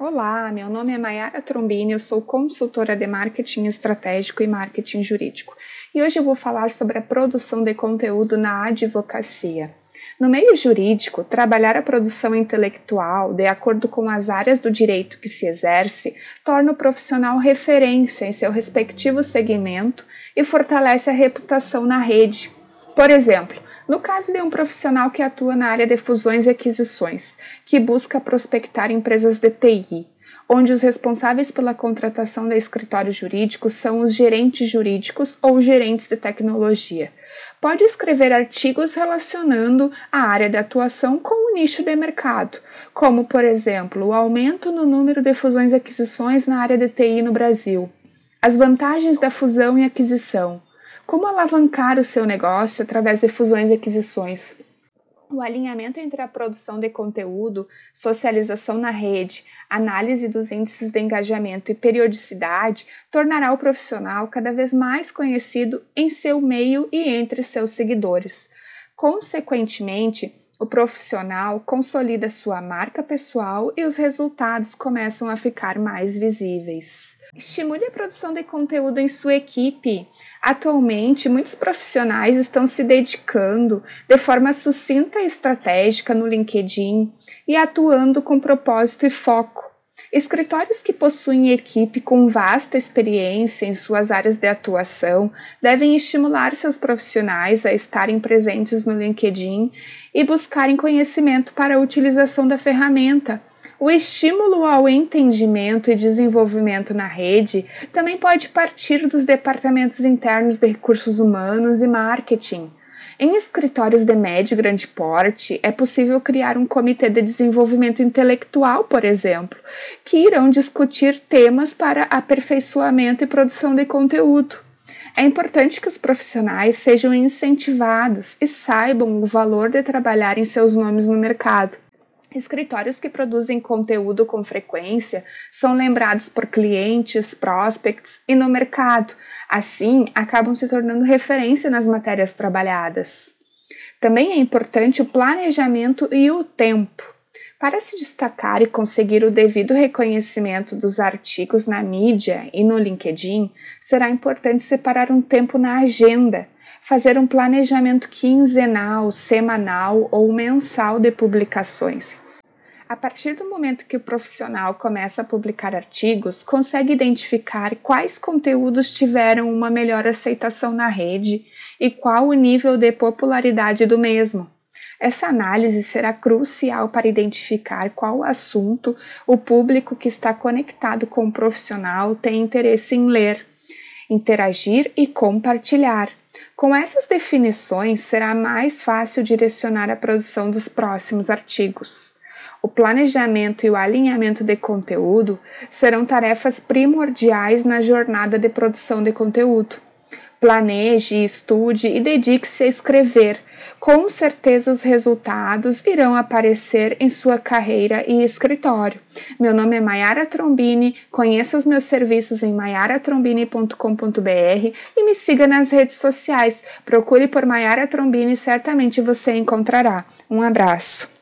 Olá, meu nome é Mayara Trombini, eu sou consultora de marketing estratégico e marketing jurídico. E hoje eu vou falar sobre a produção de conteúdo na advocacia. No meio jurídico, trabalhar a produção intelectual de acordo com as áreas do direito que se exerce torna o profissional referência em seu respectivo segmento e fortalece a reputação na rede. Por exemplo, no caso de um profissional que atua na área de fusões e aquisições, que busca prospectar empresas de TI, onde os responsáveis pela contratação de escritórios jurídicos são os gerentes jurídicos ou gerentes de tecnologia. Pode escrever artigos relacionando a área de atuação com o nicho de mercado, como, por exemplo, o aumento no número de fusões e aquisições na área de TI no Brasil, as vantagens da fusão e aquisição, como alavancar o seu negócio através de fusões e aquisições? O alinhamento entre a produção de conteúdo, socialização na rede, análise dos índices de engajamento e periodicidade tornará o profissional cada vez mais conhecido em seu meio e entre seus seguidores. Consequentemente, o profissional consolida sua marca pessoal e os resultados começam a ficar mais visíveis. Estimule a produção de conteúdo em sua equipe. Atualmente, muitos profissionais estão se dedicando de forma sucinta e estratégica no LinkedIn e atuando com propósito e foco. Escritórios que possuem equipe com vasta experiência em suas áreas de atuação devem estimular seus profissionais a estarem presentes no LinkedIn e buscarem conhecimento para a utilização da ferramenta o estímulo ao entendimento e desenvolvimento na rede também pode partir dos departamentos internos de recursos humanos e marketing. Em escritórios de médio e grande porte, é possível criar um comitê de desenvolvimento intelectual, por exemplo, que irão discutir temas para aperfeiçoamento e produção de conteúdo. É importante que os profissionais sejam incentivados e saibam o valor de trabalhar em seus nomes no mercado. Escritórios que produzem conteúdo com frequência são lembrados por clientes, prospects e no mercado. Assim, acabam se tornando referência nas matérias trabalhadas. Também é importante o planejamento e o tempo. Para se destacar e conseguir o devido reconhecimento dos artigos na mídia e no LinkedIn, será importante separar um tempo na agenda fazer um planejamento quinzenal, semanal ou mensal de publicações. A partir do momento que o profissional começa a publicar artigos, consegue identificar quais conteúdos tiveram uma melhor aceitação na rede e qual o nível de popularidade do mesmo. Essa análise será crucial para identificar qual assunto o público que está conectado com o profissional tem interesse em ler, interagir e compartilhar. Com essas definições, será mais fácil direcionar a produção dos próximos artigos. O planejamento e o alinhamento de conteúdo serão tarefas primordiais na jornada de produção de conteúdo. Planeje, estude e dedique-se a escrever. Com certeza os resultados irão aparecer em sua carreira e escritório. Meu nome é Mayara Trombini, conheça os meus serviços em mayaratrombini.com.br e me siga nas redes sociais. Procure por Mayara Trombini, certamente você encontrará. Um abraço.